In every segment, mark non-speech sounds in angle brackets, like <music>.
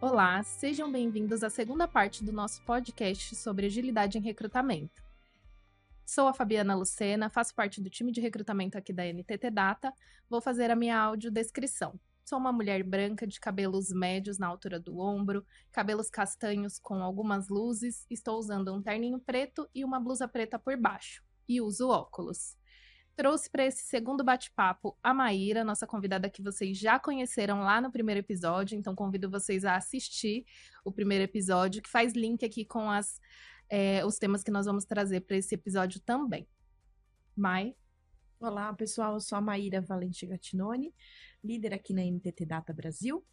Olá, sejam bem-vindos à segunda parte do nosso podcast sobre agilidade em recrutamento. Sou a Fabiana Lucena, faço parte do time de recrutamento aqui da NTT Data. Vou fazer a minha audiodescrição. Sou uma mulher branca de cabelos médios na altura do ombro, cabelos castanhos com algumas luzes, estou usando um terninho preto e uma blusa preta por baixo, e uso óculos trouxe para esse segundo bate-papo a Maíra, nossa convidada que vocês já conheceram lá no primeiro episódio, então convido vocês a assistir o primeiro episódio, que faz link aqui com as, é, os temas que nós vamos trazer para esse episódio também. Mai? Olá, pessoal, eu sou a Maíra Valente Gattinoni, líder aqui na NTT Data Brasil.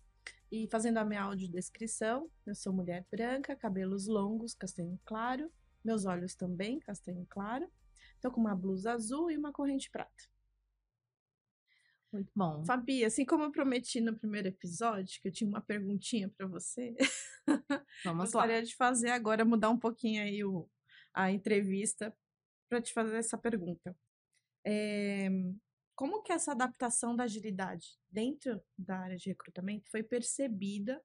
E fazendo a minha audiodescrição, eu sou mulher branca, cabelos longos, castanho claro, meus olhos também, castanho claro Tô com uma blusa azul e uma corrente prata. Muito bom. Fabi, assim como eu prometi no primeiro episódio, que eu tinha uma perguntinha para você, <laughs> Vamos gostaria lá. de fazer agora, mudar um pouquinho aí o, a entrevista para te fazer essa pergunta. É, como que essa adaptação da agilidade dentro da área de recrutamento foi percebida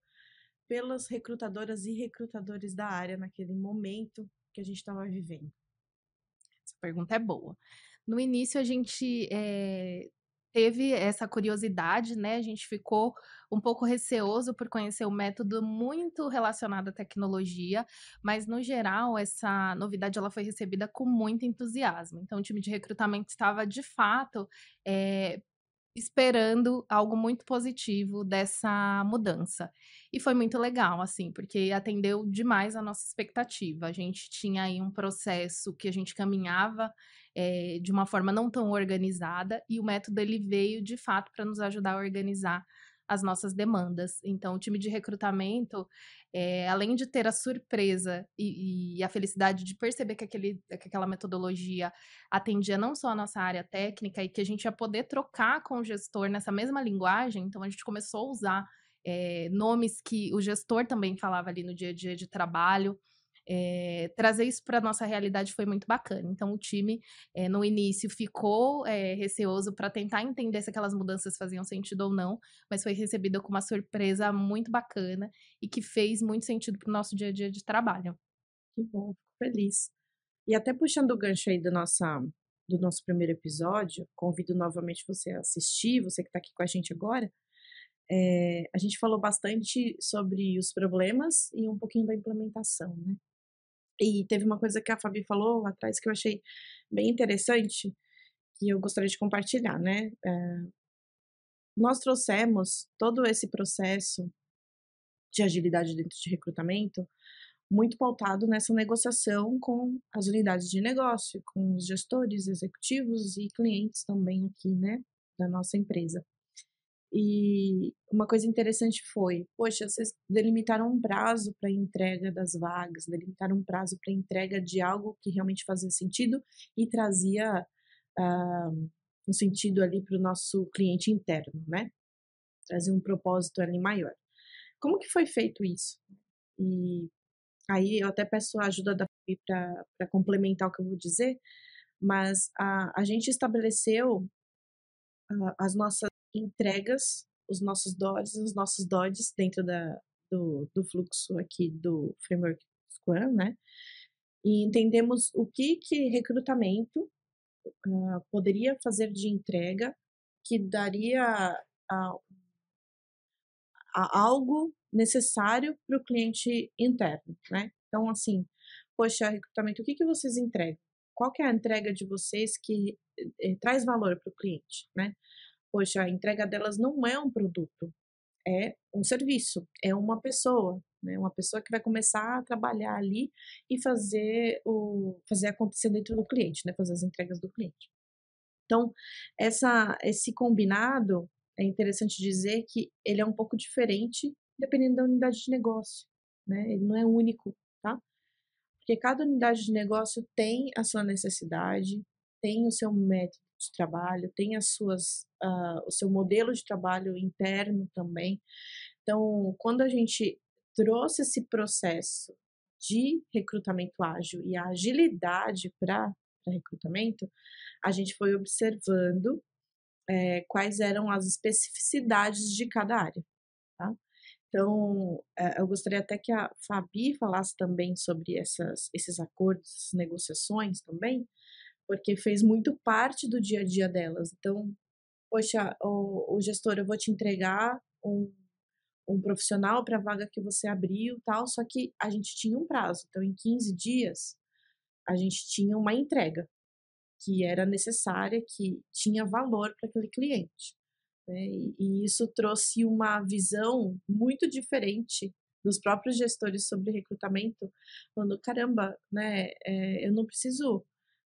pelas recrutadoras e recrutadores da área naquele momento que a gente estava vivendo? Essa pergunta é boa. No início, a gente é, teve essa curiosidade, né? A gente ficou um pouco receoso por conhecer o um método muito relacionado à tecnologia, mas no geral essa novidade ela foi recebida com muito entusiasmo. Então o time de recrutamento estava de fato é, esperando algo muito positivo dessa mudança. E foi muito legal, assim, porque atendeu demais a nossa expectativa. A gente tinha aí um processo que a gente caminhava é, de uma forma não tão organizada, e o método ele veio de fato para nos ajudar a organizar as nossas demandas. Então, o time de recrutamento, é, além de ter a surpresa e, e, a felicidade de perceber que, aquele, que aquela metodologia atendia não só a nossa área técnica e que a gente ia poder trocar com o gestor nessa mesma linguagem, então a gente começou a usar é, nomes que o gestor também falava ali no dia a dia de trabalho. É, trazer isso para nossa realidade foi muito bacana. Então, o time, é, no início, ficou é, receoso para tentar entender se aquelas mudanças faziam sentido ou não, mas foi recebida com uma surpresa muito bacana e que fez muito sentido para o nosso dia a dia de trabalho. Que bom, fico feliz. E até puxando o gancho aí do, nossa, do nosso primeiro episódio, convido novamente você a assistir, você que está aqui com a gente agora. É, a gente falou bastante sobre os problemas e um pouquinho da implementação, né? E teve uma coisa que a Fabi falou lá atrás que eu achei bem interessante, que eu gostaria de compartilhar, né? É, nós trouxemos todo esse processo de agilidade dentro de recrutamento muito pautado nessa negociação com as unidades de negócio, com os gestores, executivos e clientes também aqui, né, da nossa empresa. E uma coisa interessante foi, poxa, vocês delimitaram um prazo para entrega das vagas, delimitaram um prazo para entrega de algo que realmente fazia sentido e trazia uh, um sentido ali para o nosso cliente interno, né? Trazia um propósito ali maior. Como que foi feito isso? E aí eu até peço a ajuda da Fabi para complementar o que eu vou dizer, mas a, a gente estabeleceu uh, as nossas entregas os nossos DODs, os nossos DODs dentro da, do, do fluxo aqui do framework Scrum, né? E entendemos o que que recrutamento uh, poderia fazer de entrega que daria algo necessário para o cliente interno, né? Então, assim, poxa, recrutamento, o que, que vocês entregam? Qual que é a entrega de vocês que eh, traz valor para o cliente, né? Poxa, a entrega delas não é um produto, é um serviço, é uma pessoa, né? Uma pessoa que vai começar a trabalhar ali e fazer o fazer acontecer dentro do cliente, né? Fazer as entregas do cliente. Então, essa esse combinado é interessante dizer que ele é um pouco diferente dependendo da unidade de negócio, né? Ele não é único, tá? Porque cada unidade de negócio tem a sua necessidade, tem o seu método de trabalho, tem as suas, uh, o seu modelo de trabalho interno também. Então, quando a gente trouxe esse processo de recrutamento ágil e a agilidade para recrutamento, a gente foi observando é, quais eram as especificidades de cada área, tá? Então, é, eu gostaria até que a Fabi falasse também sobre essas, esses acordos, essas negociações também, porque fez muito parte do dia a dia delas. Então, poxa, o, o gestor, eu vou te entregar um, um profissional para a vaga que você abriu tal, só que a gente tinha um prazo. Então, em 15 dias, a gente tinha uma entrega que era necessária, que tinha valor para aquele cliente. Né? E, e isso trouxe uma visão muito diferente dos próprios gestores sobre recrutamento, falando, caramba, né, é, eu não preciso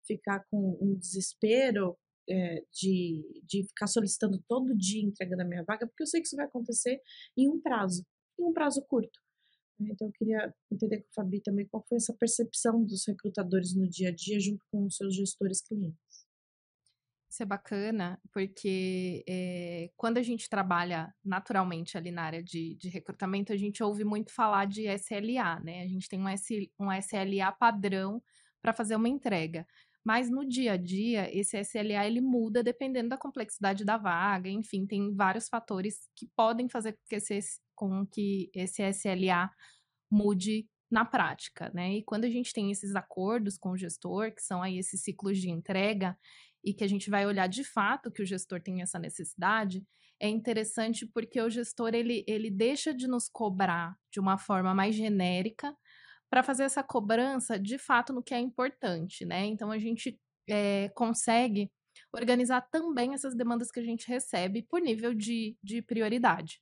ficar com um desespero é, de, de ficar solicitando todo dia entrega da minha vaga, porque eu sei que isso vai acontecer em um prazo, em um prazo curto. Né. Então, eu queria entender com a Fabi também qual foi essa percepção dos recrutadores no dia a dia junto com os seus gestores clientes. Isso é bacana, porque é, quando a gente trabalha naturalmente ali na área de, de, recrutamento, a gente ouve muito falar de SLA, né? A gente tem um, S, um SLA padrão para fazer uma entrega. Mas no dia a dia, esse SLA ele muda dependendo da complexidade da vaga, enfim, tem vários fatores que podem fazer com que esse, com que esse SLA mude na prática, né? E quando a gente tem esses acordos com o gestor, que são aí esses ciclos de entrega, e que a gente vai olhar de fato que o gestor tem essa necessidade, é interessante porque o gestor ele, ele deixa de nos cobrar de uma forma mais genérica para fazer essa cobrança de fato no que é importante, né? Então a gente é, consegue organizar também essas demandas que a gente recebe por nível de, de prioridade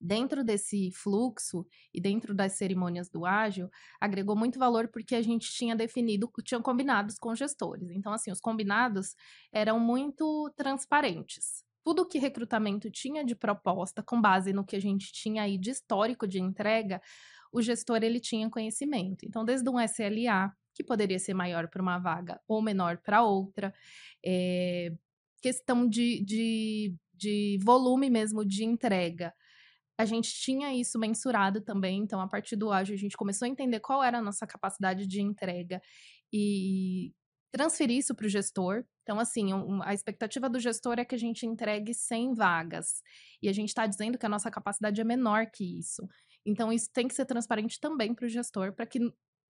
dentro desse fluxo e dentro das cerimônias do ágil, agregou muito valor porque a gente tinha definido, tinha combinados com gestores. Então, assim, os combinados eram muito transparentes. Tudo que recrutamento tinha de proposta, com base no que a gente tinha aí de histórico de entrega, o gestor ele tinha conhecimento. Então, desde um SLA, que poderia ser maior para uma vaga ou menor para outra, é, questão de, de, de volume mesmo de entrega a gente tinha isso mensurado também, então a partir do ágil a gente começou a entender qual era a nossa capacidade de entrega e transferir isso para o gestor. Então, assim, a expectativa do gestor é que a gente entregue 100 vagas. E a gente está dizendo que a nossa capacidade é menor que isso. Então, isso tem que ser transparente também para o gestor, para que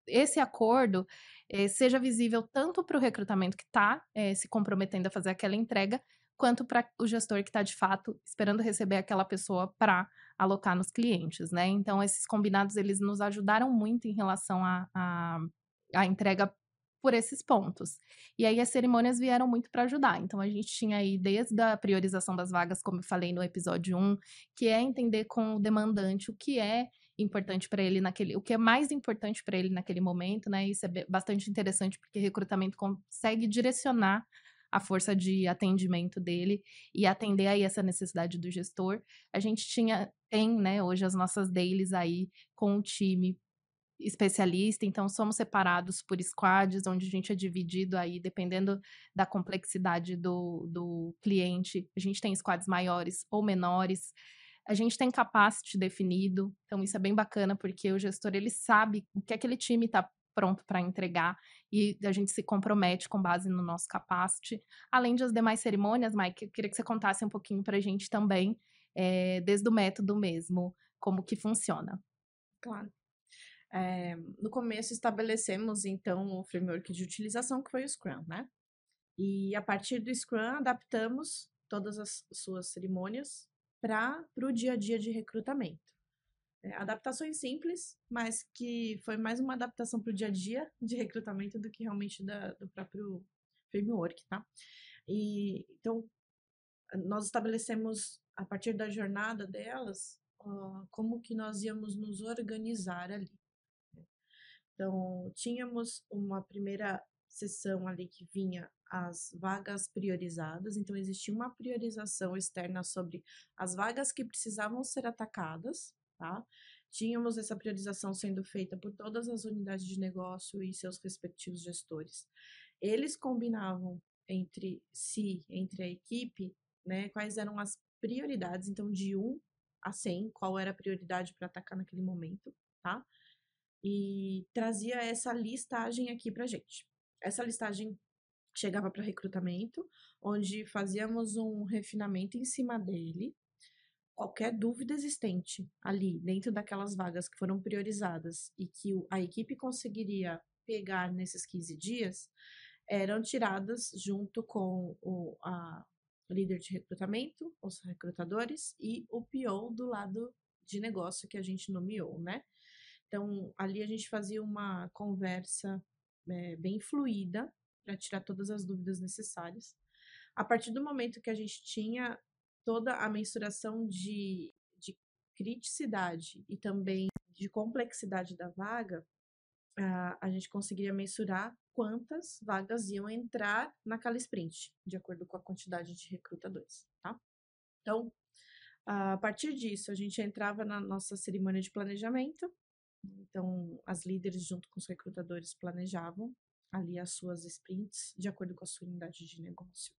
esse acordo eh, seja visível tanto para o recrutamento que está eh, se comprometendo a fazer aquela entrega, quanto para o gestor que está de fato esperando receber aquela pessoa para alocar nos clientes, né? Então, esses combinados, eles nos ajudaram muito em relação à a, a, a, entrega por esses pontos. E aí, as cerimônias vieram muito para ajudar. Então, a gente tinha aí, desde a priorização das vagas, como eu falei no episódio 1, que é entender com o demandante o que é importante para ele naquele, o que é mais importante para ele naquele momento, né? Isso é bastante interessante porque recrutamento consegue direcionar a força de atendimento dele e atender aí essa necessidade do gestor. A gente tinha, tem, né, hoje as nossas dailies aí com o time especialista, então somos separados por squads, onde a gente é dividido aí, dependendo da complexidade do, do cliente, a gente tem squads maiores ou menores, a gente tem capacity definido, então isso é bem bacana, porque o gestor, ele sabe o que aquele time está pronto para entregar e a gente se compromete com base no nosso capacity. Além das demais cerimônias, Mike, eu queria que você contasse um pouquinho para a gente também, é, desde o método mesmo, como que funciona. Claro. É, no começo estabelecemos então o framework de utilização que foi o Scrum, né? E a partir do Scrum adaptamos todas as suas cerimônias para o dia a dia de recrutamento. É, adaptações simples, mas que foi mais uma adaptação para o dia a dia de recrutamento do que realmente da, do próprio framework, tá? E então nós estabelecemos a partir da jornada delas como que nós íamos nos organizar ali. Então tínhamos uma primeira sessão ali que vinha as vagas priorizadas, então existia uma priorização externa sobre as vagas que precisavam ser atacadas, tá? Tínhamos essa priorização sendo feita por todas as unidades de negócio e seus respectivos gestores. Eles combinavam entre si, entre a equipe, né, quais eram as prioridades, então de 1 a 100, qual era a prioridade para atacar naquele momento, tá? E trazia essa listagem aqui pra gente. Essa listagem chegava para recrutamento, onde fazíamos um refinamento em cima dele. Qualquer dúvida existente ali, dentro daquelas vagas que foram priorizadas e que a equipe conseguiria pegar nesses 15 dias, eram tiradas junto com o, a líder de recrutamento, os recrutadores e o PO do lado de negócio que a gente nomeou, né? Então, ali a gente fazia uma conversa é, bem fluida para tirar todas as dúvidas necessárias. A partir do momento que a gente tinha toda a mensuração de, de criticidade e também de complexidade da vaga, a, a gente conseguiria mensurar quantas vagas iam entrar naquela sprint, de acordo com a quantidade de recrutadores, tá? Então, a partir disso, a gente entrava na nossa cerimônia de planejamento. Então, as líderes, junto com os recrutadores, planejavam ali as suas sprints de acordo com a sua unidade de negócio.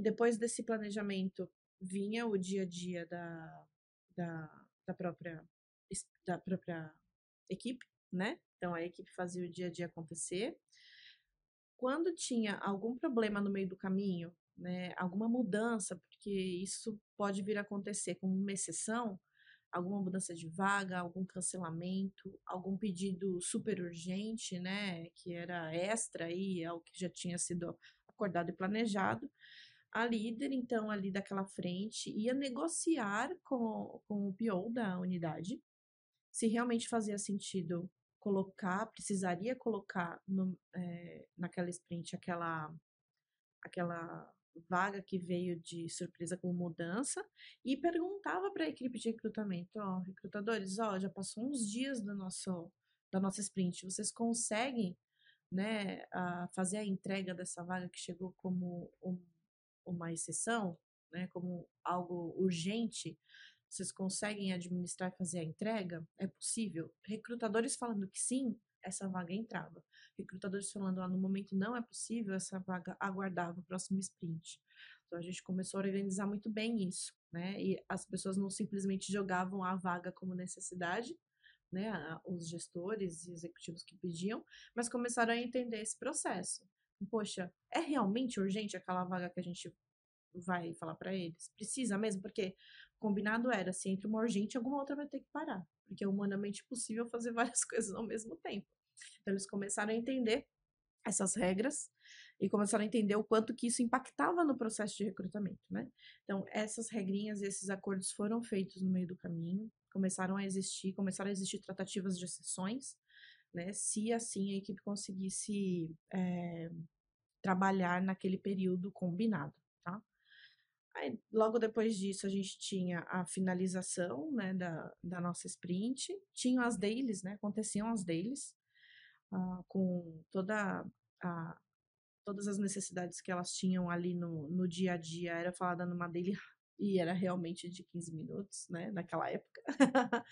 Depois desse planejamento, vinha o dia a dia da, da, da, própria, da própria equipe, né? Então, a equipe fazia o dia a dia acontecer. Quando tinha algum problema no meio do caminho, né, alguma mudança, porque isso pode vir a acontecer como uma exceção, alguma mudança de vaga, algum cancelamento, algum pedido super urgente, né, que era extra aí ao que já tinha sido acordado e planejado, a líder, então, ali daquela frente, ia negociar com, com o PO da unidade se realmente fazia sentido colocar, precisaria colocar no, é, naquela sprint aquela, aquela vaga que veio de surpresa com mudança e perguntava para a equipe de recrutamento, ó, recrutadores, ó, já passou uns dias do nosso da nossa sprint, vocês conseguem, né, a fazer a entrega dessa vaga que chegou como um, uma exceção, né, como algo urgente? Vocês conseguem administrar e fazer a entrega? É possível? Recrutadores falando que sim, essa vaga entrava. Recrutadores falando, ah, no momento não é possível, essa vaga aguardava o próximo sprint. Então a gente começou a organizar muito bem isso, né? E as pessoas não simplesmente jogavam a vaga como necessidade, né? Os gestores e executivos que pediam, mas começaram a entender esse processo. Poxa, é realmente urgente aquela vaga que a gente vai falar para eles? Precisa mesmo? Porque combinado era, se entre uma urgente, alguma outra vai ter que parar, porque é humanamente possível fazer <laughs> várias coisas ao mesmo tempo. Então eles começaram a entender essas regras e começaram a entender o quanto que isso impactava no processo de recrutamento, né? Então, essas regrinhas esses acordos foram feitos no meio do caminho, começaram a existir, começaram a existir tratativas de exceções, né? Se assim a equipe conseguisse é, trabalhar naquele período combinado? Aí, logo depois disso, a gente tinha a finalização né, da, da nossa sprint, tinham as dailies, né, aconteciam as dailies, uh, com toda a, todas as necessidades que elas tinham ali no, no dia a dia, era falada numa daily <laughs> e era realmente de 15 minutos, né, naquela época. <laughs>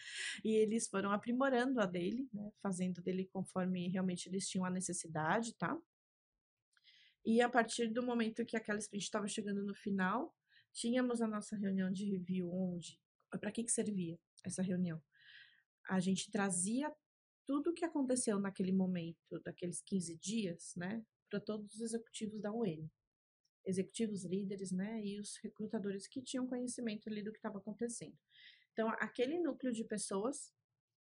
e eles foram aprimorando a daily, né, fazendo dele conforme realmente eles tinham a necessidade, tá? E a partir do momento que aquela sprint estava chegando no final, Tínhamos a nossa reunião de review, onde. Para que, que servia essa reunião? A gente trazia tudo o que aconteceu naquele momento, daqueles 15 dias, né, para todos os executivos da UN. Executivos, líderes, né, e os recrutadores que tinham conhecimento ali do que estava acontecendo. Então, aquele núcleo de pessoas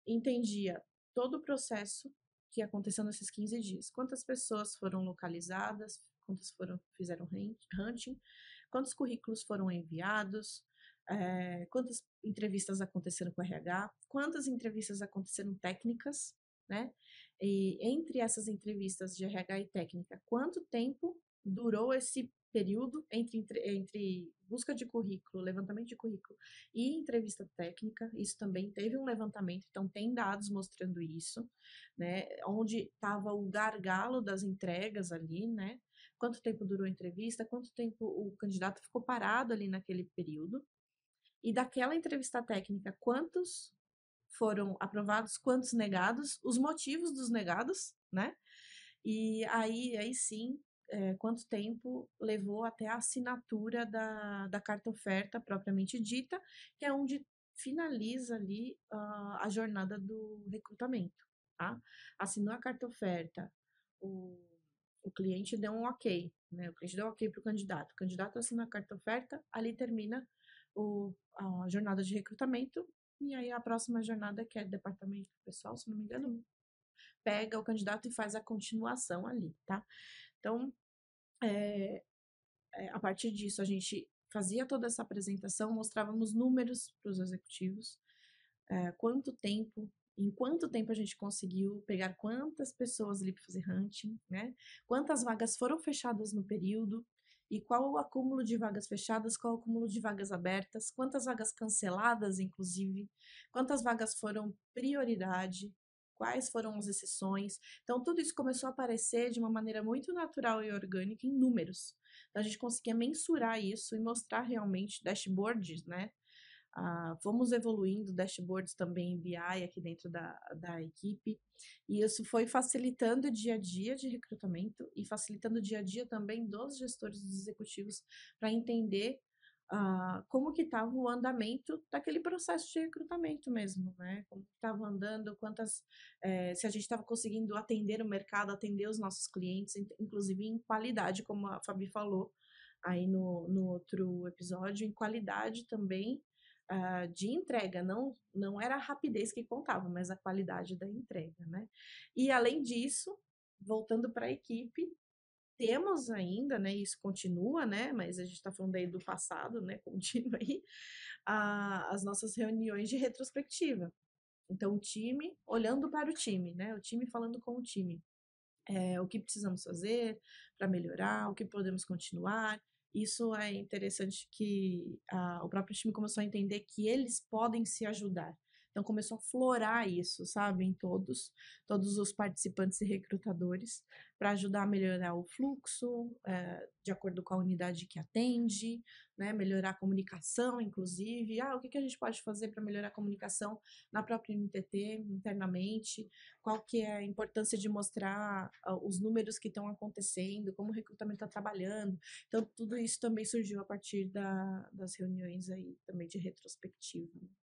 entendia todo o processo que aconteceu nesses 15 dias. Quantas pessoas foram localizadas, quantas foram fizeram hunting, quantos currículos foram enviados, é, quantas entrevistas aconteceram com o RH, quantas entrevistas aconteceram técnicas, né? E entre essas entrevistas de RH e técnica, quanto tempo durou esse período entre, entre busca de currículo, levantamento de currículo e entrevista técnica. Isso também teve um levantamento, então tem dados mostrando isso, né? Onde estava o gargalo das entregas ali, né? quanto tempo durou a entrevista, quanto tempo o candidato ficou parado ali naquele período. E daquela entrevista técnica, quantos foram aprovados, quantos negados, os motivos dos negados, né? E aí, aí sim, é, quanto tempo levou até a assinatura da, da carta oferta propriamente dita, que é onde finaliza ali uh, a jornada do recrutamento, tá? Assinou a carta oferta, o o cliente deu um ok, né? O cliente deu um ok para o candidato. O candidato assina a carta oferta, ali termina o, a jornada de recrutamento, e aí a próxima jornada, que é departamento pessoal, se não me engano, pega o candidato e faz a continuação ali, tá? Então, é, a partir disso, a gente fazia toda essa apresentação, mostrávamos números para os executivos, é, quanto tempo, em quanto tempo a gente conseguiu pegar quantas pessoas ali para fazer hunting, né? Quantas vagas foram fechadas no período e qual o acúmulo de vagas fechadas, qual o acúmulo de vagas abertas, quantas vagas canceladas, inclusive, quantas vagas foram prioridade, quais foram as exceções. Então, tudo isso começou a aparecer de uma maneira muito natural e orgânica em números. Então, a gente conseguia mensurar isso e mostrar realmente dashboards, né? Ah, fomos evoluindo dashboards também em BI aqui dentro da, da equipe, e isso foi facilitando o dia a dia de recrutamento e facilitando o dia a dia também dos gestores dos executivos para entender uh, como que estava o andamento daquele processo de recrutamento mesmo, né? Como estava andando, quantas, é, se a gente estava conseguindo atender o mercado, atender os nossos clientes, inclusive em qualidade, como a Fabi falou aí no, no outro episódio, em qualidade também uh, de entrega, não, não era a rapidez que contava, mas a qualidade da entrega, né? E além disso, voltando para a equipe, temos ainda, né, isso continua, né, mas a gente está falando aí do passado, né, <laughs> contínuo aí, a, as nossas reuniões de retrospectiva. Então, o time olhando para o time, né, o time falando com o time. É, o que precisamos fazer para melhorar, o que podemos continuar. Isso é interessante que a, o próprio time começou a entender que eles podem se ajudar. Então começou a florar isso, sabe, em todos, todos os participantes e recrutadores, para ajudar a melhorar o fluxo, é, de acordo com a unidade que atende, né, melhorar a comunicação, inclusive. Ah, o que, que a gente pode fazer para melhorar a comunicação na própria NTT, internamente? Qual que é a importância de mostrar uh, os números que estão acontecendo, como o recrutamento está trabalhando. Então, tudo isso também surgiu a partir da, das reuniões aí também de retrospectiva. Né.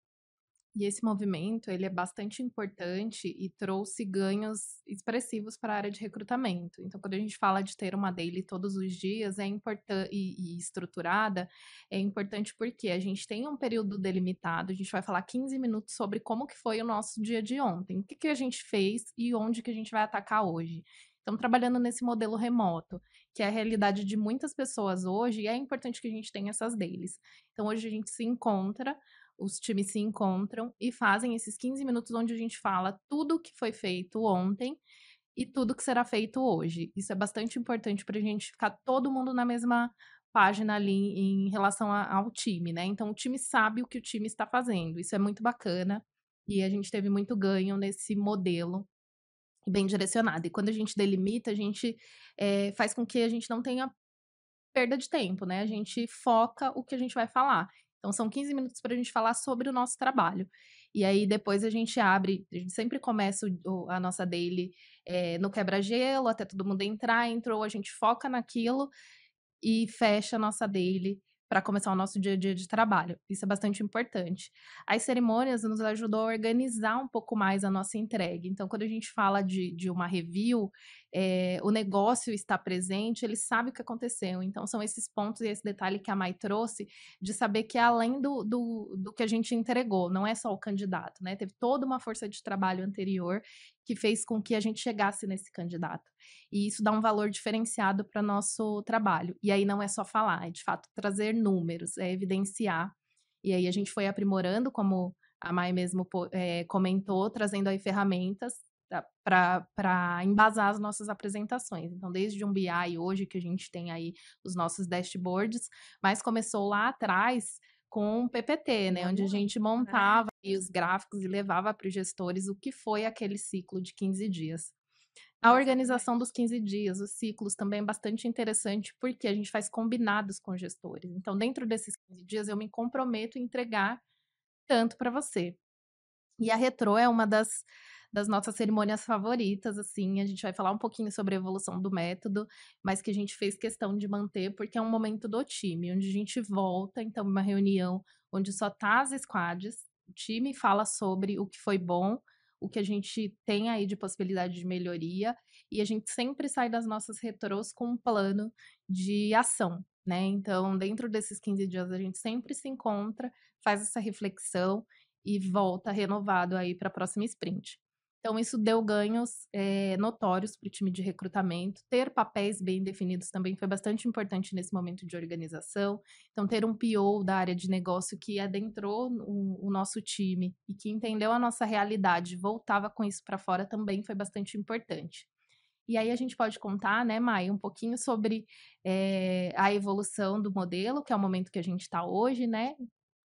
E esse movimento, ele é bastante importante e trouxe ganhos expressivos para a área de recrutamento. Então, quando a gente fala de ter uma daily todos os dias, é importante e, estruturada, é importante porque a gente tem um período delimitado, a gente vai falar 15 minutos sobre como que foi o nosso dia de ontem, o que, que a gente fez e onde que a gente vai atacar hoje. Estamos trabalhando nesse modelo remoto, que é a realidade de muitas pessoas hoje, e é importante que a gente tenha essas dailies. Então, hoje a gente se encontra, os times se encontram e fazem esses 15 minutos onde a gente fala tudo que foi feito ontem e tudo que será feito hoje. Isso é bastante importante para a gente ficar todo mundo na mesma página ali em relação a, ao time, né? Então o time sabe o que o time está fazendo. Isso é muito bacana e a gente teve muito ganho nesse modelo bem direcionado. E quando a gente delimita, a gente é, faz com que a gente não tenha perda de tempo, né? A gente foca o que a gente vai falar. Então, são 15 minutos para a gente falar sobre o nosso trabalho. E aí, depois a gente abre, a gente sempre começa o, a nossa daily é, no quebra-gelo, até todo mundo entrar, entrou, a gente foca naquilo e fecha a nossa daily para começar o nosso dia a dia de trabalho. Isso é bastante importante. As cerimônias nos ajudou a organizar um pouco mais a nossa entrega. Então, quando a gente fala de, de uma review, é, o negócio está presente, ele sabe o que aconteceu. Então, são esses pontos e esse detalhe que a Mai trouxe de saber que é além do, do, do que a gente entregou, não é só o candidato, né? Teve toda uma força de trabalho anterior que fez com que a gente chegasse nesse candidato. E isso dá um valor diferenciado para nosso trabalho. E aí não é só falar, é de fato trazer números, é evidenciar. E aí a gente foi aprimorando, como a Mai mesmo é, comentou, trazendo aí ferramentas para embasar as nossas apresentações. Então, desde um BI hoje que a gente tem aí os nossos dashboards, mas começou lá atrás com o PPT, né, onde a gente montava os gráficos e levava para os gestores o que foi aquele ciclo de 15 dias. A organização dos 15 dias, os ciclos também é bastante interessante, porque a gente faz combinados com gestores. Então, dentro desses 15 dias, eu me comprometo a entregar tanto para você. E a Retro é uma das das nossas cerimônias favoritas, assim. A gente vai falar um pouquinho sobre a evolução do método, mas que a gente fez questão de manter, porque é um momento do time, onde a gente volta, então, uma reunião onde só tá as squads, o time fala sobre o que foi bom, o que a gente tem aí de possibilidade de melhoria, e a gente sempre sai das nossas retrôs com um plano de ação, né? Então, dentro desses 15 dias, a gente sempre se encontra, faz essa reflexão e volta renovado aí para a próxima sprint. Então, isso deu ganhos é, notórios para o time de recrutamento. Ter papéis bem definidos também foi bastante importante nesse momento de organização. Então, ter um PO da área de negócio que adentrou o, o nosso time e que entendeu a nossa realidade, voltava com isso para fora também foi bastante importante. E aí a gente pode contar, né, Mai, um pouquinho sobre é, a evolução do modelo, que é o momento que a gente está hoje, né?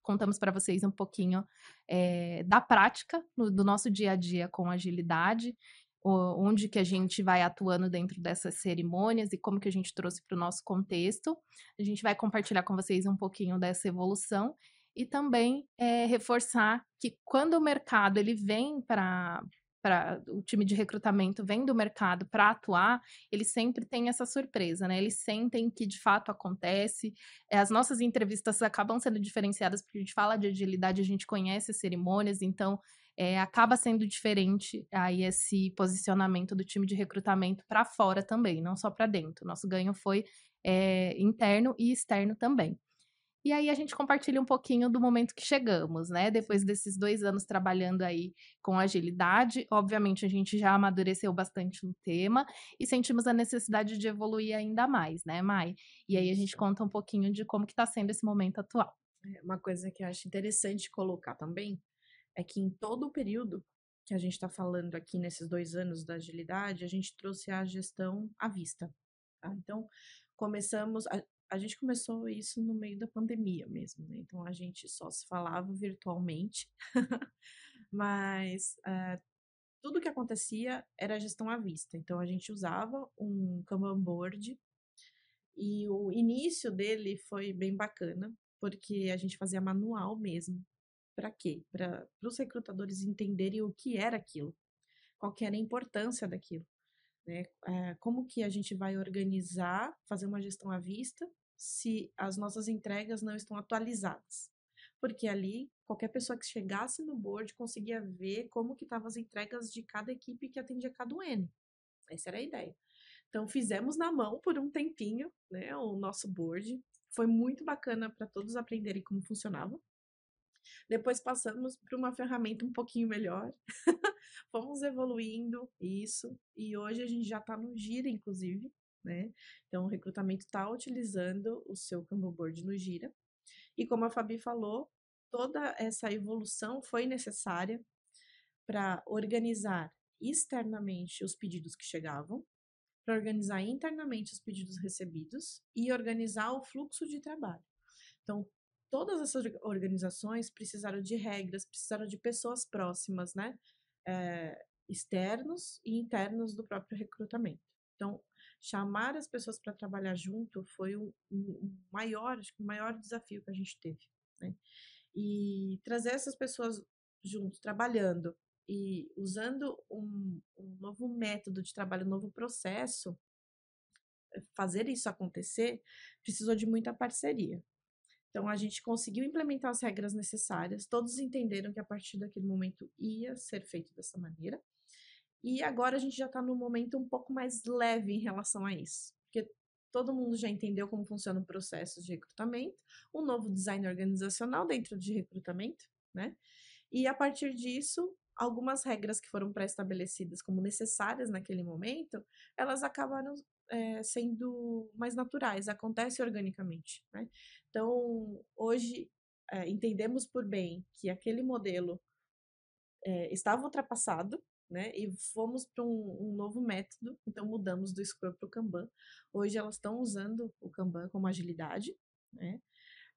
Contamos para vocês um pouquinho é, da prática no, do nosso dia a dia com agilidade, onde que a gente vai atuando dentro dessas cerimônias e como que a gente trouxe para o nosso contexto. A gente vai compartilhar com vocês um pouquinho dessa evolução e também é, reforçar que quando o mercado ele vem para para o time de recrutamento vem do mercado para atuar, eles sempre têm essa surpresa, né? Eles sentem que de fato acontece. Eh, as nossas entrevistas acabam sendo diferenciadas porque a gente fala de agilidade, a gente conhece as cerimônias, então é, acaba sendo diferente aí esse posicionamento do time de recrutamento para fora também, não só para dentro. Nosso ganho foi é, interno e externo também. E aí a gente compartilha um pouquinho do momento que chegamos, né? Depois desses dois anos trabalhando aí com agilidade, obviamente a gente já amadureceu bastante no tema e sentimos a necessidade de evoluir ainda mais, né, Mai? E aí a gente conta um pouquinho de como que está sendo esse momento atual. É, uma coisa que eu acho interessante colocar também é que em todo o período que a gente está falando aqui nesses dois anos da agilidade, a gente trouxe a gestão à vista. Tá? Então, começamos, a gente começou isso no meio da pandemia mesmo, né? Então a gente só se falava virtualmente, <laughs> mas uh, tudo que acontecia era gestão à vista. Então a gente usava um Kanban board e o início dele foi bem bacana, porque a gente fazia manual mesmo. Para quê? Para os recrutadores entenderem o que era aquilo, qual era a importância daquilo. Né? É, como que a gente vai organizar, fazer uma gestão à vista se as nossas entregas não estão atualizadas. Porque ali, qualquer pessoa que chegasse no board conseguia ver como que estavam as entregas de cada equipe que atendia cada N. Essa era a ideia. Então, fizemos na mão por um tempinho, né, o nosso board. Foi muito bacana para todos aprenderem como funcionava. Depois passamos para uma ferramenta um pouquinho melhor. <laughs> Fomos evoluindo isso. E hoje a gente já está no Gira, inclusive né? Então, o recrutamento está utilizando o seu Kanban Board no Gira. E como a Fabi falou, toda essa evolução foi necessária para organizar externamente os pedidos que chegavam, para organizar internamente os pedidos recebidos e organizar o fluxo de trabalho. Então, todas essas organizações precisaram de regras, precisaram de pessoas próximas, né? É, externos e internos do próprio recrutamento. Então, chamar as pessoas para trabalhar junto foi o, o, maior, acho que o maior desafio que a gente teve, né? E trazer essas pessoas juntos, trabalhando e usando um, um novo método de trabalho, um novo processo, eh, fazer isso acontecer, precisou de muita parceria. Então, a gente conseguiu implementar as regras necessárias, todos entenderam que a partir daquele momento ia ser feito dessa maneira, e agora a gente já está num momento um pouco mais leve em relação a isso. Porque todo mundo já entendeu como funciona o processo de recrutamento, um novo design organizacional dentro de recrutamento, né? E a partir disso, algumas regras que foram pré-estabelecidas como necessárias naquele momento, elas acabaram é, sendo mais naturais, acontece organicamente, né? Então, hoje, é, entendemos por bem que aquele modelo é, estava ultrapassado, né? E fomos para um, um, novo método, então mudamos do Scrum para o Kanban. Hoje elas estão usando o Kanban como agilidade, né?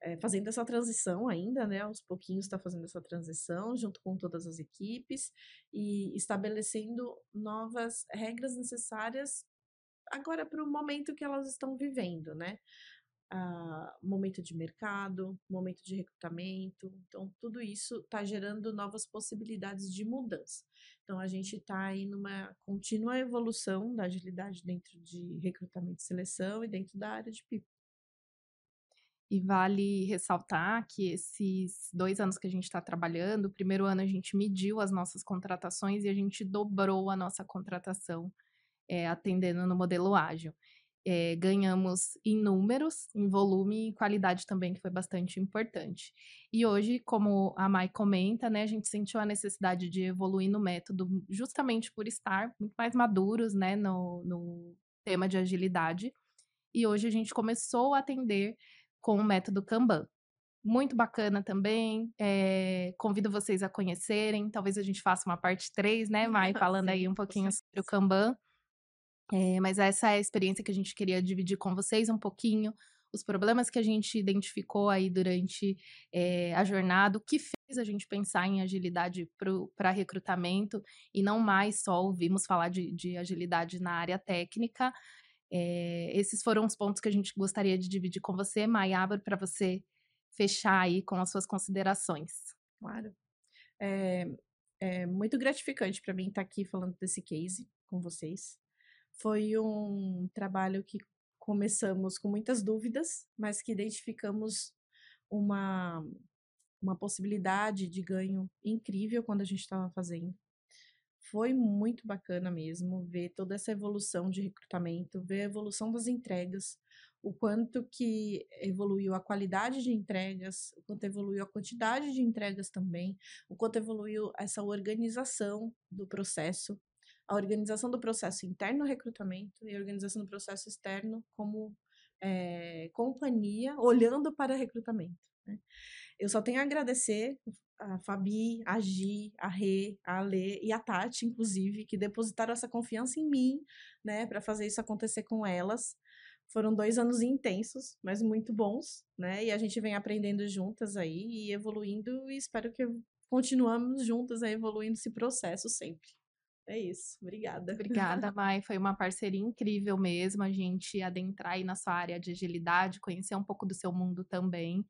É, fazendo essa transição ainda, né? Aos pouquinhos está fazendo essa transição junto com todas as equipes e estabelecendo novas regras necessárias agora para o momento que elas estão vivendo, né? Uh, momento de mercado, momento de recrutamento. Então, tudo isso está gerando novas possibilidades de mudança. Então, a gente está aí numa contínua evolução da agilidade dentro de recrutamento e seleção e dentro da área de people. E vale ressaltar que esses dois anos que a gente está trabalhando, o primeiro ano a gente mediu as nossas contratações e a gente dobrou a nossa contratação é, atendendo no modelo ágil. É, ganhamos em números, em volume e qualidade também, que foi bastante importante. E hoje, como a Mai comenta, né, a gente sentiu a necessidade de evoluir no método justamente por estar muito mais maduros né, no, no tema de agilidade. E hoje a gente começou a atender com o método Kanban. Muito bacana também. É, convido vocês a conhecerem. Talvez a gente faça uma parte 3, né, Mai? <laughs> Falando aí um pouquinho sobre o Kanban. É, mas essa é a experiência que a gente queria dividir com vocês um pouquinho, os problemas que a gente identificou aí durante é, a jornada, o que fez a gente pensar em agilidade para recrutamento e não mais só ouvimos falar de, de agilidade na área técnica. É, esses foram os pontos que a gente gostaria de dividir com você, Maiabra, para você fechar aí com as suas considerações. Claro. É, é muito gratificante para mim estar aqui falando desse case com vocês. Foi um trabalho que começamos com muitas dúvidas, mas que identificamos uma, uma possibilidade de ganho incrível quando a gente estava fazendo. Foi muito bacana mesmo ver toda essa evolução de recrutamento, ver a evolução das entregas, o quanto que evoluiu a qualidade de entregas, o quanto evoluiu a quantidade de entregas também, o quanto evoluiu essa organização do processo a organização do processo interno recrutamento e a organização do processo externo como é, companhia olhando para recrutamento. Né? Eu só tenho a agradecer a Fabi, a Gi, a Rê, a Alê e a Tati, inclusive, que depositaram essa confiança em mim, né, para fazer isso acontecer com elas. Foram dois anos intensos, mas muito bons, né? E a gente vem aprendendo juntas aí e evoluindo e espero que continuamos juntas a evoluindo esse processo sempre. É isso. Obrigada. Obrigada, <laughs> Mai. Foi uma parceria incrível mesmo a gente adentrar aí na sua área de agilidade, conhecer um pouco do seu mundo também.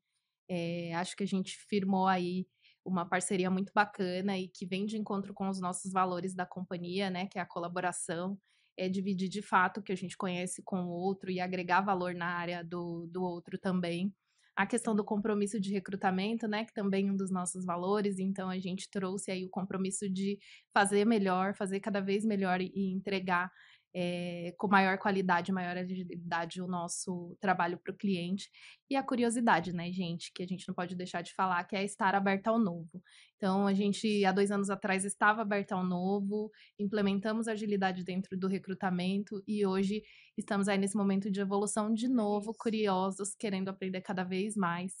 É, acho que a gente firmou aí uma parceria muito bacana e que vem de encontro com os nossos valores da companhia, né? Que é a colaboração, é dividir de fato o que a gente conhece com o outro e agregar valor na área do, do outro também a questão do compromisso de recrutamento, né, que também é um dos nossos valores, então a gente trouxe aí o compromisso de fazer melhor, fazer cada vez melhor e, entregar é, com maior qualidade, maior agilidade o nosso trabalho para o cliente. E a curiosidade, né, gente, que a gente não pode deixar de falar, que é estar aberta ao novo. Então, a gente, há dois anos atrás, estava aberta ao novo, implementamos agilidade dentro do recrutamento e hoje estamos aí nesse momento de evolução de novo, curiosos, querendo aprender cada vez mais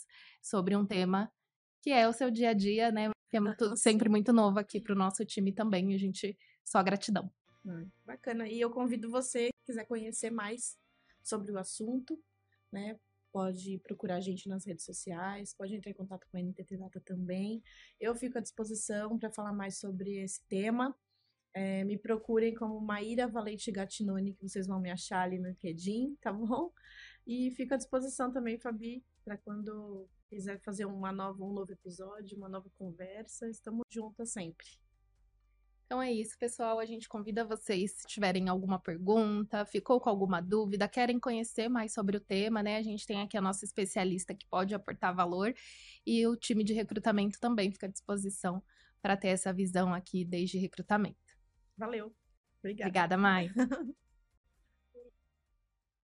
sobre um tema que é o seu dia a dia, né? Que é muito, sempre muito novo aqui para o nosso time também. A gente só gratidão. Hum, bacana. E eu convido você, que quiser conhecer mais sobre o assunto, né? Pode procurar a gente nas redes sociais, pode entrar em contato com a NTT Data também. Eu fico à disposição para falar mais sobre esse tema. É, me procurem como Maíra Valente Gatinoni, que vocês vão me achar ali no LinkedIn, tá bom? E fico à disposição também, Fabi, para quando quiser fazer uma nova, um novo episódio, uma nova conversa. Estamos juntas sempre. Então é isso, pessoal. A gente convida vocês, se tiverem alguma pergunta, ficou com alguma dúvida, querem conhecer mais sobre o tema, né? A gente tem aqui a nossa especialista que pode aportar valor e o time de recrutamento também fica à disposição para ter essa visão aqui desde recrutamento. Valeu. Obrigada. Obrigada, Mai. <laughs>